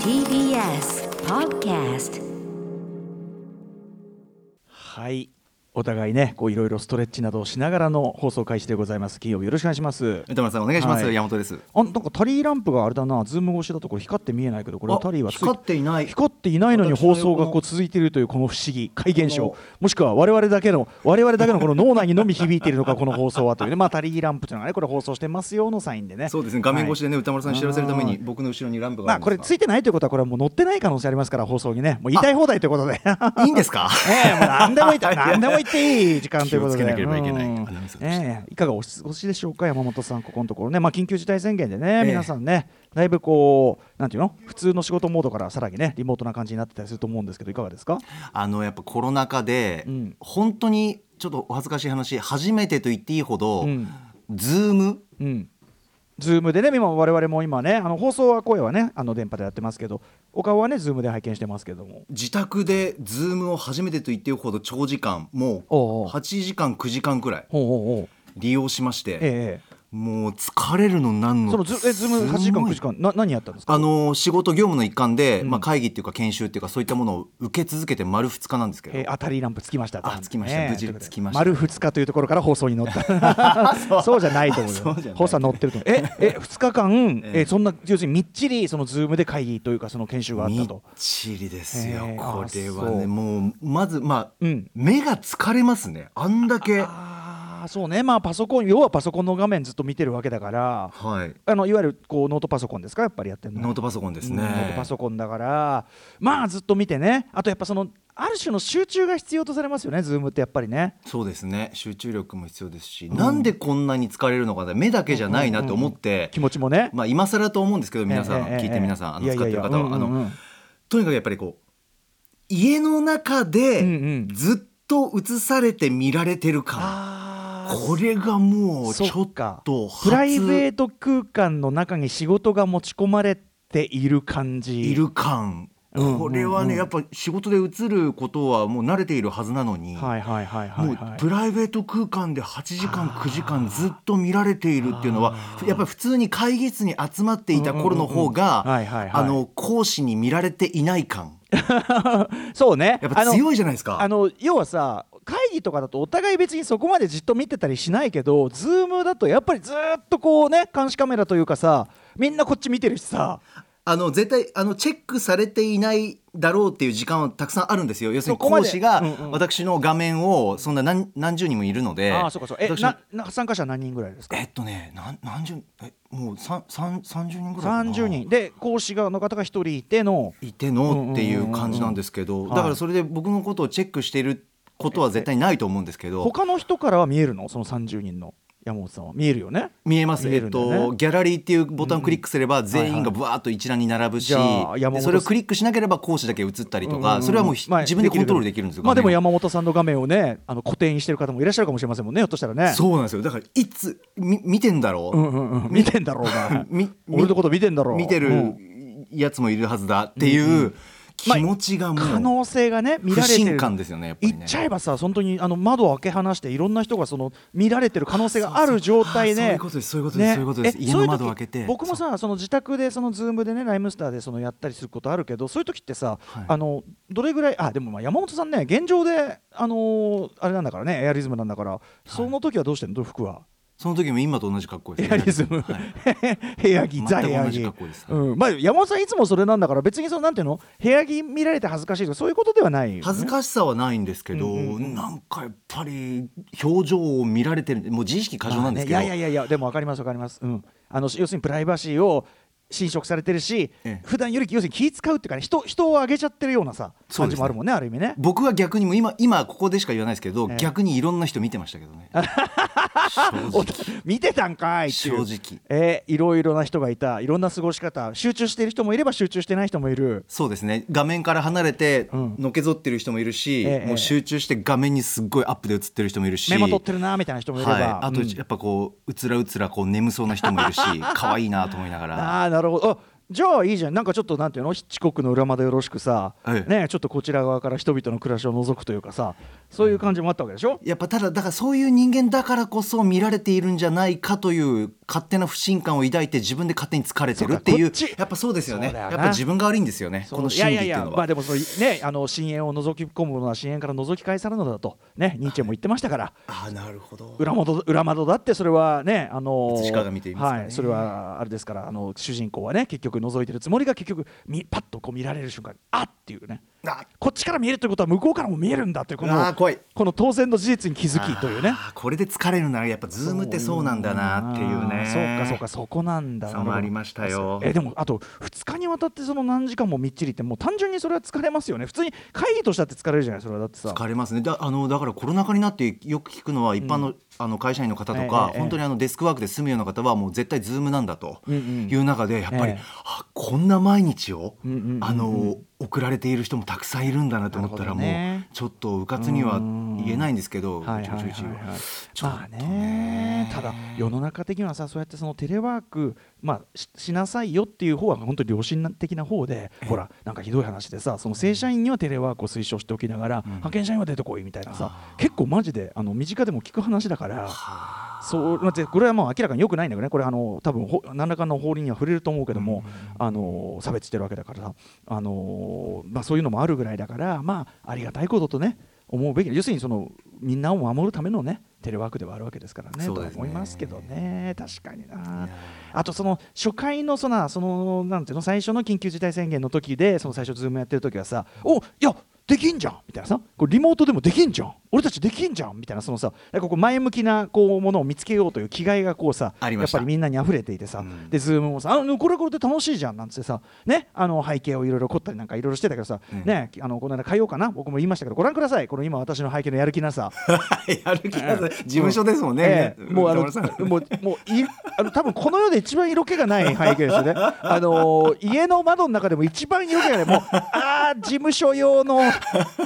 TBS Podcast はいお互いねこういろいろストレッチなどをしながらの放送開始でございます。金曜日よろしくお願いします。宇多丸さんお願いします、はい。山本です。あなんかタリーランプがあれだな。ズーム越しだとこれ光って見えないけどこれはあタリーは光っていない。光っていないのに放送がこう続いているというこの不思議。怪現象。もしくは我々だけの我々だけの この脳内にのみ響いているのかこの放送はという。ねまあタリーランプというのがねこれ放送してますよのサインでね。そうですね。画面越しでね、歌丸さんに知らせるためにうん僕の後ろにランプがまあこれついてないということはこれはもう載ってない可能性ありますから放送にね。もう言いたい放題ということで。いいんですか？ええもう何でも言って何でも言っていい時間ということで気をつけなければいけない。うん。アナウンサーとして。ええ。いかがお過ごしでしょうか？山本さんここのところ。ねまあ緊急事態宣言でね、ええ。皆さんねだいぶこうなんていうの？普通の仕事モードからさらにねリモートな感じになってたりすると思うんですけどいかがですか？あのやっぱコロナ禍で、うん。本当にちょっとお恥ずかしい話初めてと言っていいほど、うん。ズームうんズームでね今我々も今ねあの放送は声はねあの電波でやってますけどお顔はねズームで拝見してますけども。自宅でズームを初めてと言っていいほど長時間もうおうおう。8時間9時間くらい利用しまして、ええもう疲れるのなんのそのズえズーム8時間9時間な何やったんですか？あの仕事業務の一環で、うん。まあ、会議っていうか研修っていうかそういったものを受け続けて丸2日なんですけど、えー、あタリーランプつきましたあつきました。無事つきました。丸2日というところから放送に乗った。そう。じゃないと思う 放送は乗ってるとええ2日間、ええ。ーそんな要するにみっちりそのズームで会議というかその研修があったみっとちりですよ、これはね。もうまずまあ、うん。目が疲れますね。あんだけそうね。まあパソコン要はパソコンの画面ずっと見てるわけだから。はい。あのいわゆるこうノートパソコンですか？やっぱりやってるのノートパソコンですね、うんノートパソコンだから。まあずっと見てね。あとやっぱそのある種の集中が必要とされますよねズームってやっぱりね。そうですね。集中力も必要ですし、なんでこんなに疲れるのかな目だけじゃないなって思って、気持ちもね。まあ今更と思うんですけど皆さん、聞いて皆さんあの使ってる方は、とにかくやっぱりこう家の中でうんうん。ずっと映されて見られてる感、あーこれがもうちょっとプライベートト空間の中に仕事が持ち込まれている感じ。いる感。これはねやっぱ仕事で映ることはもう慣れているはずなのに、もうはいプライベート空間で8時間9時間ずっと見られているっていうのはやっぱり普通に会議室に集まっていた頃の方があの講師に見られていない感。そうね。やっぱ強いじゃないですか。あの要はさ会議とかだとお互い別にそこまでじっと見てたりしないけどズームだとやっぱりずっとこうね監視カメラというかさみんなこっち見てるしさ。あの絶対あのチェックされていないだろうっていう時間はたくさんあるんですよ。要するに講師が私の画面をそんな何何十人もいるので。ああそうかそうえ私なな参加者何人ぐらいですか？えっとね何何十えもう三三30人ぐらいかな。30人。で講師側の方が1人いての。いてのっていう感じなんですけど。だからそれで僕のことをチェックしていることは絶対ないと思うんですけど。他の人からは見えるの？その30人の。山本さんは見えるよね。見えます、見ええっとギャラリーっていうボタンをクリックすれば全員がぶわーっと一覧に並ぶし、それをクリックしなければ講師だけ映ったりとか、うん。うんうんそれはもうひ、まあ自分でコントロールできるんですよまあでも山本さんの画面をねあの固定にしてる方もいらっしゃるかもしれませんもんねひょっとしたらね。そうなんですよ。だからいつみ見てんだろう、うんうんうん見てんだろうな。俺のこと見てんだろう。見てるうん。やつもいるはずだっていう気持ちがもう可能性がね見不られてる信感ですよねやっぱりね。言っちゃえばさ本当にあの窓を開け放していろんな人がその見られてる可能性がある状態でそういうことですそういうことです、そういうことです。え家の窓を開けて。そういう時僕もさその自宅でそのズームでねライムスターでそのやったりすることあるけどそういう時ってさ、はい。あのどれぐらいあでもまあ山本さんね現状であのーあれなんだからねエアリズムなんだからその時はどうしてんの？服は？その時も今と同じ格好ですエアリズム、はい。部屋着ザ部屋着。格好です。うん。まあ、山本さんいつもそれなんだから別にそのなんていうの？部屋着見られて恥ずかしいとかそういうことではないよね、恥ずかしさはないんですけど、うんうんうんなんかやっぱり表情を見られてる。もう自意識過剰なんですけど、まあね。いやいやいやいやでも分かります分かります、うん、あの要するにプライバシーを侵食されてるし、ええ。普段より要するに気使うっていうかね人人を上げちゃってるようなさ感じもあるもんねある意味ね。僕は逆にもう今今ここでしか言わないですけど、ええ。逆にいろんな人見てましたけどね。見てたんかいっていう。正直。えーいろいろな人がいた。いろんな過ごし方。集中している人もいれば集中してない人もいる。そうですね。画面から離れてうん。のけぞってる人もいるし、ええもう集中して画面にすっごいアップで映ってる人もいるし。メモ取ってるなみたいな人もいれば、はい、あとうんやっぱこううつらうつらこう眠そうな人もいるし 可愛いなと思いながら。ああなるほど。あじゃあいいじゃん。なんかちょっとなんていうの？ヒッチコックの裏窓よろしくさ、はい。ねちょっとこちら側から人々の暮らしを覗くというかさそういう感じもあったわけでしょ、やっぱただだからそういう人間だからこそ見られているんじゃないかという勝手な不信感を抱いて自分で勝手に疲れてるっていうやっぱそうですよね。やっぱ自分が悪いんですよねこの心理っていうのは。まあでもそのねあの深淵を覗き込むものは深淵から覗き返されるのだとねニーチェも言ってましたから、ああなるほど。裏窓裏窓だってそれはねあのはいそれはあれですからあの主人公はね結局覗いてるつもりが結局パッとこう見られる瞬間あっっていうね。こっちから見えるということは向こうからも見えるんだというこのこの当然の事実に気づきというね。これで疲れるならやっぱズームってそうなんだなっていうね。そうかそうかそこなんだ。そうもありましたよ。えでもあと2日にわたってその何時間もみっちりってもう単純にそれは疲れますよね。普通に会議としたって疲れるじゃないそれは。だってさ。疲れますね。だあのだからコロナ禍になってよく聞くのは一般の,、あの会社員の方とか、ええ本当にあのデスクワークで住むような方はもう絶対 Zoom なんだとうんうんいう中でやっぱり、ええあこんな毎日を、うんうんうんうん。あの送られている人もたくさんいるんだなと思ったらもう、ちょっとうかつには言えないんですけど、はいはいはいはいちょっとまあねただ世の中的にはさそうやってそのテレワーク、まあ、ししなさいよっていう方は本当に良心的な方で、ほらなんかひどい話でさその正社員にはテレワークを推奨しておきながら、派遣社員は出てこいみたいなさ結構マジであの身近でも聞く話だから。そうまあでこれはもう明らかに良くないんだけどね、これあの多分ほ何らかの法律には触れると思うけども、あの差別してるわけだからさ、あのまあ、そういうのもあるぐらいだから、まあ、ありがたいこととね、思うべき。要するにそのみんなを守るためのねテレワークではあるわけですからね。ね。とは思いますけどね。確かにな。あとその初回のそのそのなんていうの最初の緊急事態宣言の時でその最初 Zoom やってる時はさおいやできんじゃんみたいなさ。これリモートでもできんじゃん俺たちできんじゃんみたいなそのさなんかこう前向きなこうものを見つけようという気概がこうさやっぱりみんなに溢れていてさ、うん。で Zoom もさあこれはこれで楽しいじゃんなんつってさねあの背景をいろいろ凝ったりなんかいろいろしてたけどさ、うん。ねあのこの間変えようかな僕も言いましたけどご覧ください。この今私の背景のやる気なさ。やる気が事務所ですもんね、ええ。もうあのもうもうい あの多分この世で一番色気がない背景ですよね。あのー家の窓の中でも一番色気がない。もうああ事務所用の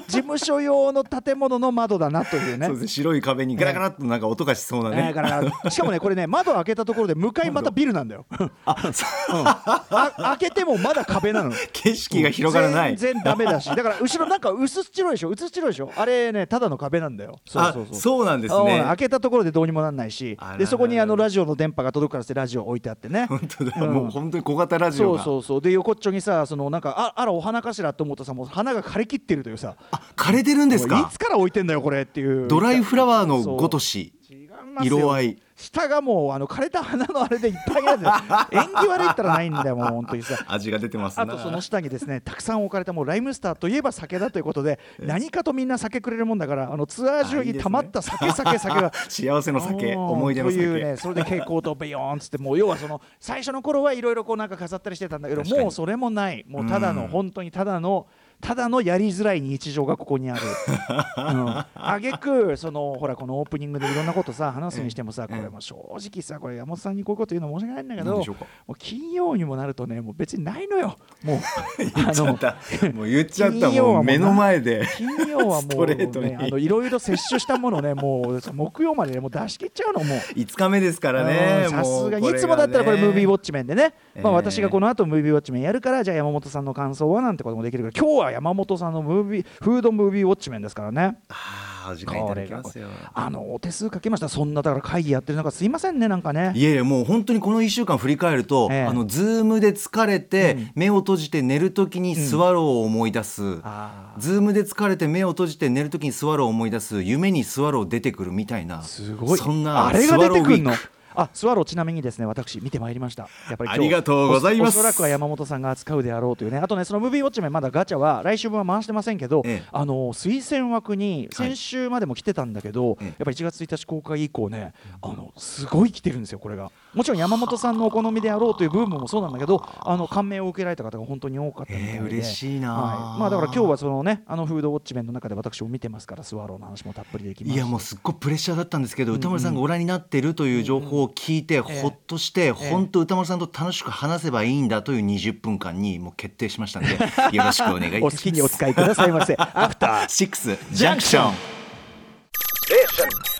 事務所用の建物の窓だなというね。そう。ですね。白い壁にガラガラっとなんか音がしそうなね、えーガラガラ。しかもねこれね窓開けたところで向かいまたビルなんだよ。あそう。うん。あ開けてもまだ壁なの。景色が広がらない、全然ダメだし。だから後ろなんか薄っ白いでしょ。薄っ白いでしょ。あれねただの壁なんだよ。そうあそうそう。そうなんですうんね開けたところでどうにもなんないし。でそこにあのラジオの電波が届くからしてラジオ置いてあってね。本当だ、うん。もう本当に小型ラジそうオが。そうそうで横っちょにさそのなんかああらお花かしらと思ったさもう花が枯れきってるというさ。あ枯れてるんですか？いつから置いてんだよこれっていう。ドライフラワーのごとし色合い。下がもうあの枯れた花のあれでいっぱいある 縁起悪いったらないんだよもう本当にさ。味が出てますな。あとその下にですねたくさん置かれたもうライムスターといえば酒だということで何かとみんな酒くれるもんだからあのツアー中に溜まった酒酒酒が幸せの酒うん 思い出の酒。というねそれで蛍光灯ビヨーンっつってもう要はその最初の頃はいろいろこうなんか飾ったりしてたんだけどもうそれもない。もうただのうん。本当にただのただのやりづらい日常がここにある。うん、あげくそのほらこのオープニングでいろんなことさ話すにしてもさこれも正直さこれ山本さんにこういうこと言うの申し訳ないんだけどもう金曜にもなるとねもう別にないのよ。もう 言っちゃった。もう言っちゃった。金曜はもう目の前で金曜はもう、に。ね、あのいろいろ摂取したものねもう木曜まで、ね、もう出し切っちゃうのも。う。5日目ですからね。うんさすがにいつもだったらこれムービーウォッチメンでね、まあ、ええ。私がこの後ムービーウォッチメンやるからじゃあ山本さんの感想はなんてこともできるけど今日は山本さんのムービーフードムービーウォッチメンですからね。あーお時間いただきますよ。あのお手数かけました。そんなだから会議やってる中すいませんねなんかね。いやいやもう本当にこの1週間振り返ると、ええ。あの Zoom で疲れて、うん。目を閉じて寝るときにスワローを思い出す、あー。 Zoom で疲れて目を閉じて寝るときにスワローを思い出す。夢にスワロー出てくるみたいな。すごい。そんなあれが出てくるの？スワローウィークあスワローちなみにですね私見てまいりました。やっぱりありがとうございます。おおそらくは山本さんが扱うであろうというね。あとねそのムービーウォッチメンまだガチャは来週分は回してませんけど、ええ。あの推薦枠に先週までも来てたんだけど、ええ。やっぱり1月1日公開以降ねあのすごい来てるんですよこれがもちろん山本さんのお好みであろうというブームもそうなんだけどあの感銘を受けられた方が本当に多かったみたいで、えー嬉しいな。はい。まあだから今日はそのねあのフードウォッチメンの中で私も見てますからスワローの話もたっぷりできますいやもうすっごいプレッシャーだったんですけど、歌丸さんがご覧になってるという情報を聞いて、えほっとして、え本当歌丸さんと楽しく話せばいいんだという20分間にもう決定しましたのでよろしくお願いいたします。お好きにお使いくださいませ。アフターシックスジャンクション。After Six Junction.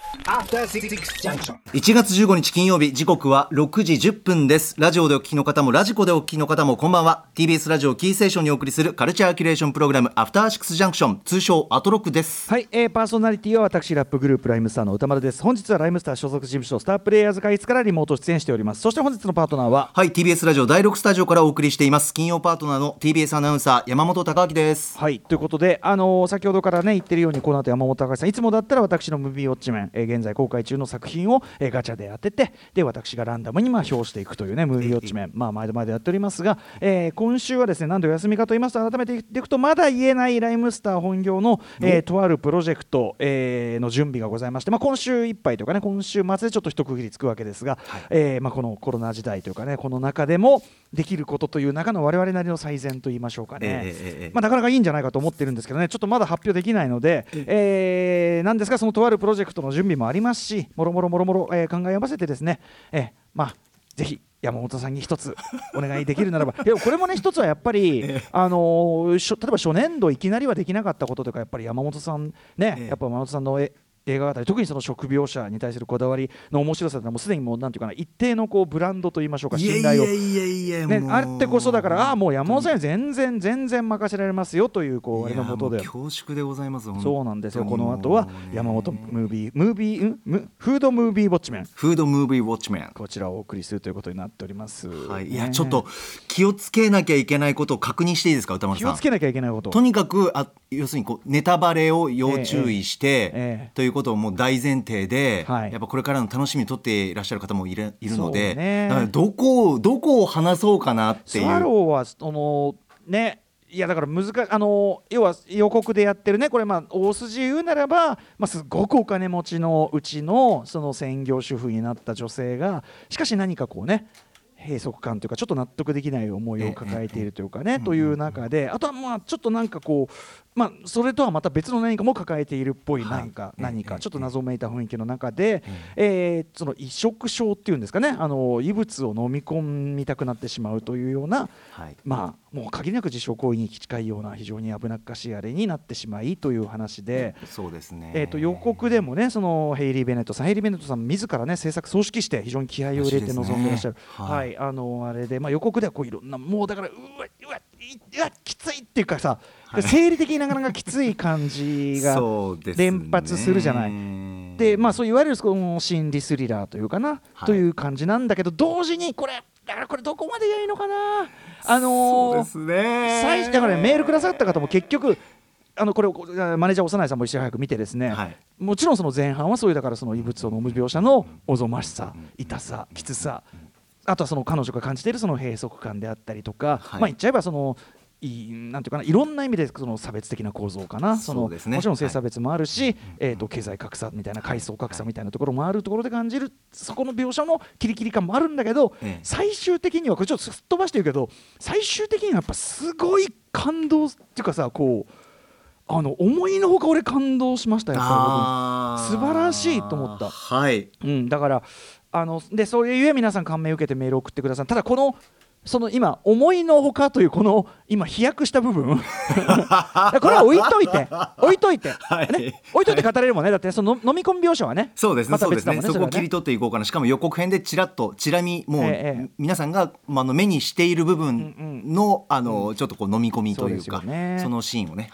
1月15日金曜日時刻は6時10分です。ラジオでお聞きの方もラジコでお聞きの方もこんばんは。TBS ラジオキーステーションにお送りするカルチャーキュレーションプログラムアフターシックスジャンクション通称アトロックです。はい、えー、パーソナリティは私ラップグループライムスターの歌丸です。本日はライムスター所属事務所スタープレイヤーズ会議からリモート出演しております。そして本日のパートナーははい TBS ラジオ第6スタジオからお送りしています金曜パートナーの TBS アナウンサー山本貴明です。はいということで、あのー先ほどからね言ってるようにこの後山本隆さんいつもだったら私のムービーウォッチメン、えー現在公開中の作品を、えーガチャで当ててで私がランダムにまあ表していくというねムービーウォッチメンまあ毎度毎度やっておりますが、えー今週はですね何度お休みかと言いますと改めて言っていくとまだ言えないライムスター本業の、えーとあるプロジェクト、えーの準備がございまして、まあ、今週いっぱいというかね今週末でちょっと一区切りつくわけですが、えーまあ、このコロナ時代というかねこの中でもできることという中の我々なりの最善と言いましょうかね、まあ、なかなかいいんじゃないかと思ってるんですけどねちょっとまだ発表できないので、えーなんですがそのとあるプロジェクトの準備もありますしもろもろもろもろえー考え合わせてですね、えーまあぜひ山本さんに一つお願いできるならば。でもこれもね一つはやっぱり、あのーしょ例えば初年度いきなりはできなかったこととかやっぱり山本さんね、ええ。やっぱ山本さんのえ映画語り特にその食描写に対するこだわりの面白さってのはもうすでにもうなんていうかな一定のこうブランドといいましょうか信頼を。ね、あってこそだからああもう山本さん全然全然任せられますよというこうあれのも。とで恐縮でございますそうなんですよ。この後は山本ムービームービーん？ムフードムービーウォッチメン。フードムービーウォッチメン。こちらをお送りするということになっております、はい、いね。やちょっと気をつけなきゃいけないことを確認していいですか歌丸さん。気をつけなきゃいけないこととにかくあ要するにこうネタバレを要注意して、ええええ。ということをもう大前提で、はい。やっぱこれからの楽しみにとっていらっしゃる方もいるいるので、ね。どこをどこを話そうかなってスワいう。ローはそのねいやだから難しいあの要は予告でやってるねこれまあ大筋言うならば、まあ、すごくお金持ちのうちのその専業主婦になった女性がしかし何かこうね閉塞感というかちょっと納得できない思いを抱えているというかねという中であとはまあちょっとなんかこうまあそれとはまた別の何かも抱えているっぽい何かはい。何ええかちょっと謎めいた雰囲気の中でえーその移植症っていうんですかねあの異物を飲み込みたくなってしまうというようなはい。まあ、もう限りなく自傷行為に近いような非常に危なっかしいあれになってしまいという話で、そうですね。えー、と予告でもねそのヘイリー・ベネットさんヘイリー・ベネットさん自らね制作総指揮して非常に気合を入れて臨んでいらっしゃる、ははいいあのあれで、まあ、予告ではこういろんなもうだからうわうわいうわきついっていうかさ、生理的になかなかきつい感じが連発するじゃない。でまあそういわゆるその心理スリラーというかな、はい。という感じなんだけど同時にこれだからこれどこまでがいいのかな。あのーそうですね。最初だからねメールくださった方も結局あのこれをこマネージャー幼いさんも一緒に早く見てですね、はい。もちろんその前半はそういうだからその異物を飲む描写のおぞましさ痛さきつさあとはその彼女が感じているその閉塞感であったりとか、はい。まあ言っちゃえばそのいいなんていうかないろんな意味でその差別的な構造かな。そのね。もちろん性差別もあるし、えー、と経済格差みたいな階層格差みたいなところもあるところで感じるそこの描写のキリキリ感もあるんだけど、ええ。最終的にはこれちょっとすっ飛ばしてるけど最終的にはやっぱすごい感動っていうかさこうあの思いのほか俺感動しましたやっぱあー。素晴らしいと思った。はい。うん、だからあのでそういうゆえ皆さん感銘を受けてメールを送ってください。ただこのその今思いのほかというこの今飛躍した部分。これは置いといて 置いといて、はい。ね、置いといて語れるもんね。だってその飲み込み描写はね。そうですね、そうですね。そこを切り取っていこうかな、しかも予告編でちらっと、ちらみ、もう、ええ皆さんが、まあ、あの目にしている部分うんの、あの、ちょっとこう飲み込みというか、そのシーンをね、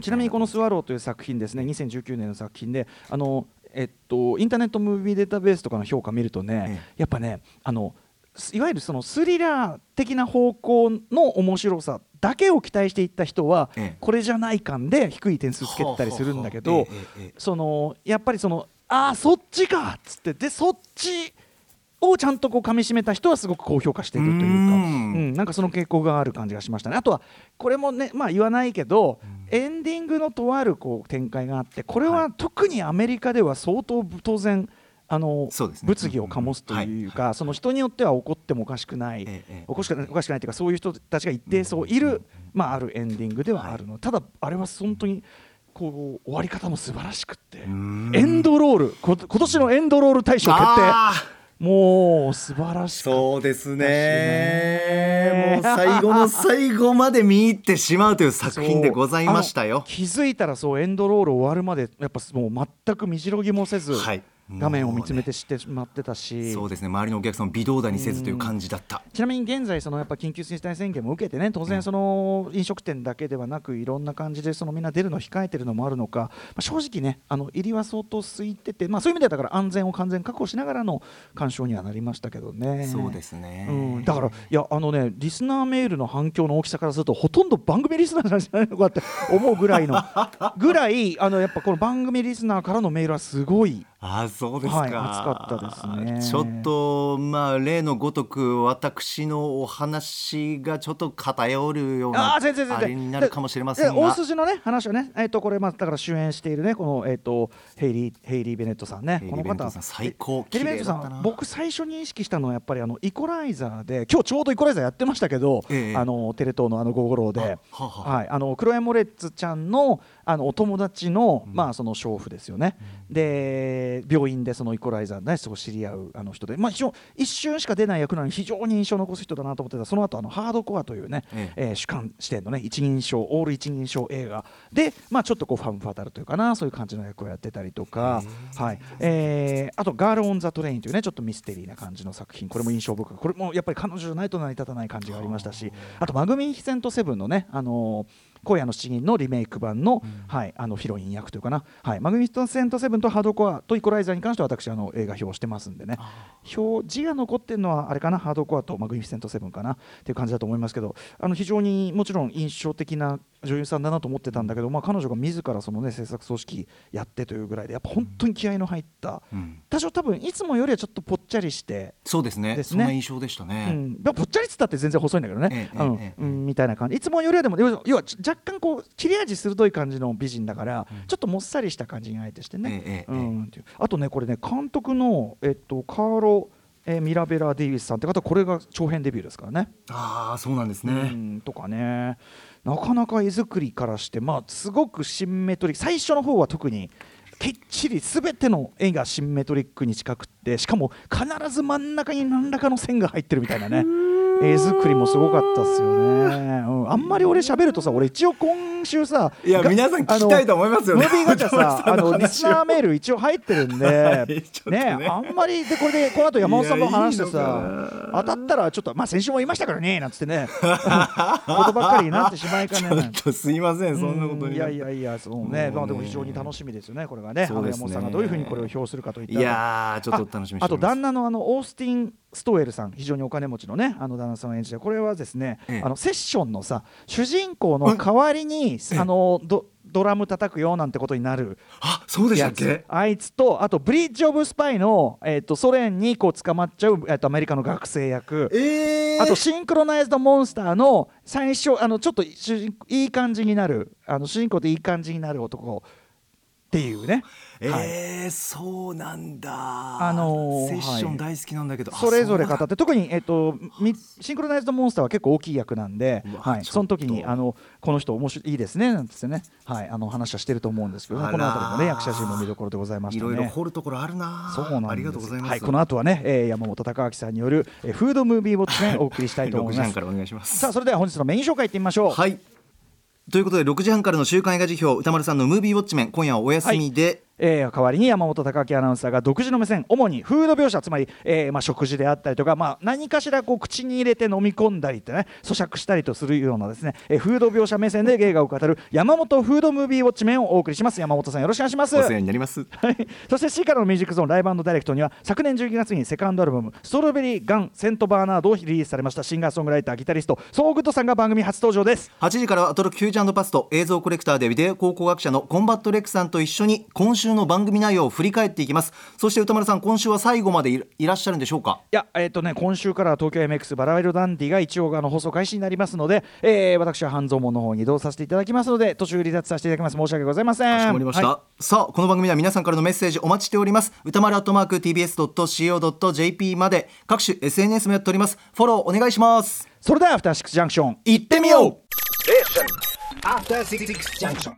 ちなみにこの「スワロー」という作品ですね。2019年の作品であの、えっと、インターネットムービーデータベースとかの評価見るとね、えやっぱねあのすいわゆるそのスリラー的な方向の面白さだけを期待していった人は、ええ。これじゃない感で低い点数つけてたりするんだけど、そのやっぱりそのああそっちかっつってでそっちをちゃんとこう噛み締めた人はすごく高評価しているというか、ううんんなんかその傾向がある感じがしましたね。あとはこれもねまあ言わないけど、エンディングのとあるこう展開があってこれはは特にアメリカでは相当当然あの、ね。物議を醸すというか、その人によっては怒ってもおかしくない、おかしくないおかしくないというかそういう人たちが一定数いる、まあ、あるエンディングではあるの、ただあれは本当にこう終わり方も素晴らしくってエん。ンドロールこ今年のエンドロール大賞決定。あもう素晴らしーかっそうですね。ね。もう最後の最後まで見入ってしまうというた作品でございましたよ。気づいたらそうエンドロール終わるまでやっぱもう全く見白ぎもせず、はい。画面を見つめて知ってしまってたし、そうですね。周りのお客さんを微動だにせずという感じだった、ちなみに現在、そのやっぱ緊急事態宣言も受けてね、当然、その飲食店だけではなく、いろんな感じでそのみんな出るのを控えてるのもあるのか、まあ、正直ね、あの入りは相当空いてて、まあ、そういう意味ではだから安全を完全確保しながらの鑑賞にはなりましたけどね。そうですね、うん、だから、いや、あのね、リスナーメールの反響の大きさからすると、ほとんど番組リスナーなんじゃないのかって思うぐらいの、ぐらい、あのやっぱこの番組リスナーからのメールはすごい。あそうですか、はい熱かったですね。ちょっとまあ例のごとく私のお話がちょっと偏るようなあー全然全然。あれになるかもしれませんが。で大筋のね話はね、えっとこれまあだから主演しているねこのえっ、とヘイリーヘイリーベネットさんね。この方。最高ヘイリーベネ僕最初に意識したのはやっぱりあのイコライザーで今日ちょうどイコライザーやってましたけど、ええ。あのテレ東のあの午後ローで、ははははい。あのクロエモレッツちゃんのあのお友達の、まあその娼婦ですよね、で病院でそのイコライザーねすごい知り合うあの人で。まあ非常一瞬しか出ない役なのに非常に印象を残す人だなと思ってた。その後あのハードコアというね、ええ。ー主観視点のね一人称オール一人称映画。で、まあ、ちょっとこうファンファタルというかなそういう感じの役をやってたりとか、はい。えーあと「ガール・オン・ザ・トレイン」というねちょっとミステリーな感じの作品。これも印象深くこれもやっぱり彼女じゃないと成り立たない感じがありましたし。あと「マグミン・ヒセント・セブン」のね、あのー今夜の七人のリメイク版の,、はい、あのヒロイン役というかな、はい、マグニフィセント・セブンとハードコアとイコライザーに関しては私あの映画表してますんでね。表字が残ってるのはあれかな？ハードコアとマグニフィセント・セブンかな？っていう感じだと思いますけどあの非常にもちろん印象的な女優さんだなと思ってたんだけど、まあ、彼女が自らその、ね、制作組織やってというぐらいでやっぱ本当に気合いの入った、うん。多少多分いつもよりはちょっとぽっちゃりしてそうですね。そんな印象でしたうね、ん、まあぽっちゃりっつったって全然細いんだけどね、ええうんええうんみたいな感じ。いつもよりはでも要は要は若干こう切れ味鋭い感じの美人だから、ちょっともっさりした感じにあえてしてね、ええええうん。っていうあとねこれね監督の、えっと、カーロ、えーミラベラ・デイビスさんって方これが長編デビューですからね。ああそうなんですね、うんとかね。なかなか絵作りからして、まあ、すごくシンメトリック。最初の方は特にきっちり全ての絵がシンメトリックに近くってしかも必ず真ん中に何らかの線が入ってるみたいなね絵作りもすごかったっすよね、うん、あんまり俺喋るとさ俺一応今週さいやが皆さん聞きたいと思いますよね。あのムービーガチャさ あのリスナーメール一応入ってるんで、いちょっとね。ねあんまりでこれでこの後山本さんも話してさ当たったらちょっとまあ先週も言いましたからね。なんつってねことばっかりになってしまいかね。ないちょっとすいませんそんなこといやいやいやそうね。もうね。まあでも非常に楽しみですよねこれがね。ね。山本さんがどういうふうにこれを評するかといったいやーちょっと楽しみあと旦那のあのオースティン・ストウェルさん非常にお金持ちのねあの旦那さんを演じてこれはですね、ええ。あのセッションのさ主人公の代わりに、あのドドラム叩くよなんてことになるあそうでしたっけ？あいつとあとブリッジ・オブ・スパイの、えっとソ連にこう捕まっちゃう、えっとアメリカの学生役。えー、あとシンクロナイズドモンスターの最初あのちょっと主人いい感じになるあの主人公でいい感じになる男っていうね、はい。えーそうなんだ。あのーセッショはい。ン大好きなんだけど、あそれぞれ語って特に、えっとみシンクロナイズドモンスターは結構大きい役なんではい、その時にあのこの人面白いいいですねなんてね、はい、あの話はしてると思うんですけどね、この辺りもね役者陣も見どころでございましたね。いろいろ掘るところあるなそうなんありがとうございます、はい、この後はね、えー山本隆明さんによる、えーフードムービーウォッチメンお送りしたいと思6います。時半か。らお願いします。さあ、それでは本日のメイン紹介いってみましょう。はいということで6時半からの週刊映画辞表歌丸さんのムービーウォッチメン今夜はお休みで、えー代わりに山本隆明アナウンサーが独自の目線主にフード描写つまり、えーまあ、食事であったりとか、まあ、何かしらこう口に入れて飲み込んだりってね咀嚼したりとするようなですね、えーフード描写目線で映画を語る山本フードムービーウォッチメンをお送りします。山本さんよろしくお願いします。お世話になります。はい、そして C からのミュージックゾーンライブダイレクトには昨年12月にセカンドアルバム「ストロベリー・ガン・セント・バーナード」をリリースされましたシンガーソングライターギタリストソーグッドさんが番組初登場です。8時からはアトロクフューチャーパスト映像コレクターでビデオ考古学者のコンバットレックさんと一緒に今週の番組内容を振り返っていきます。そして宇多丸さん今週は最後までいいらっしゃるんでしょうか？いや、えっ、とね、今週からは東京 MX バラいろダンディが一応あの放送開始になりますので、えー私は半蔵門の方に移動させていただきますので、途中離脱させていただきます。申し訳ございません。かしこまりました、はさあこの番組では皆さんからのメッセージお待ちしております。歌丸アットマーク TBS.CO.JP まで各種 SNS もやっております。フォローお願いします。いそれではアフターシックスジャンクション行ってみよう。After Six Junction.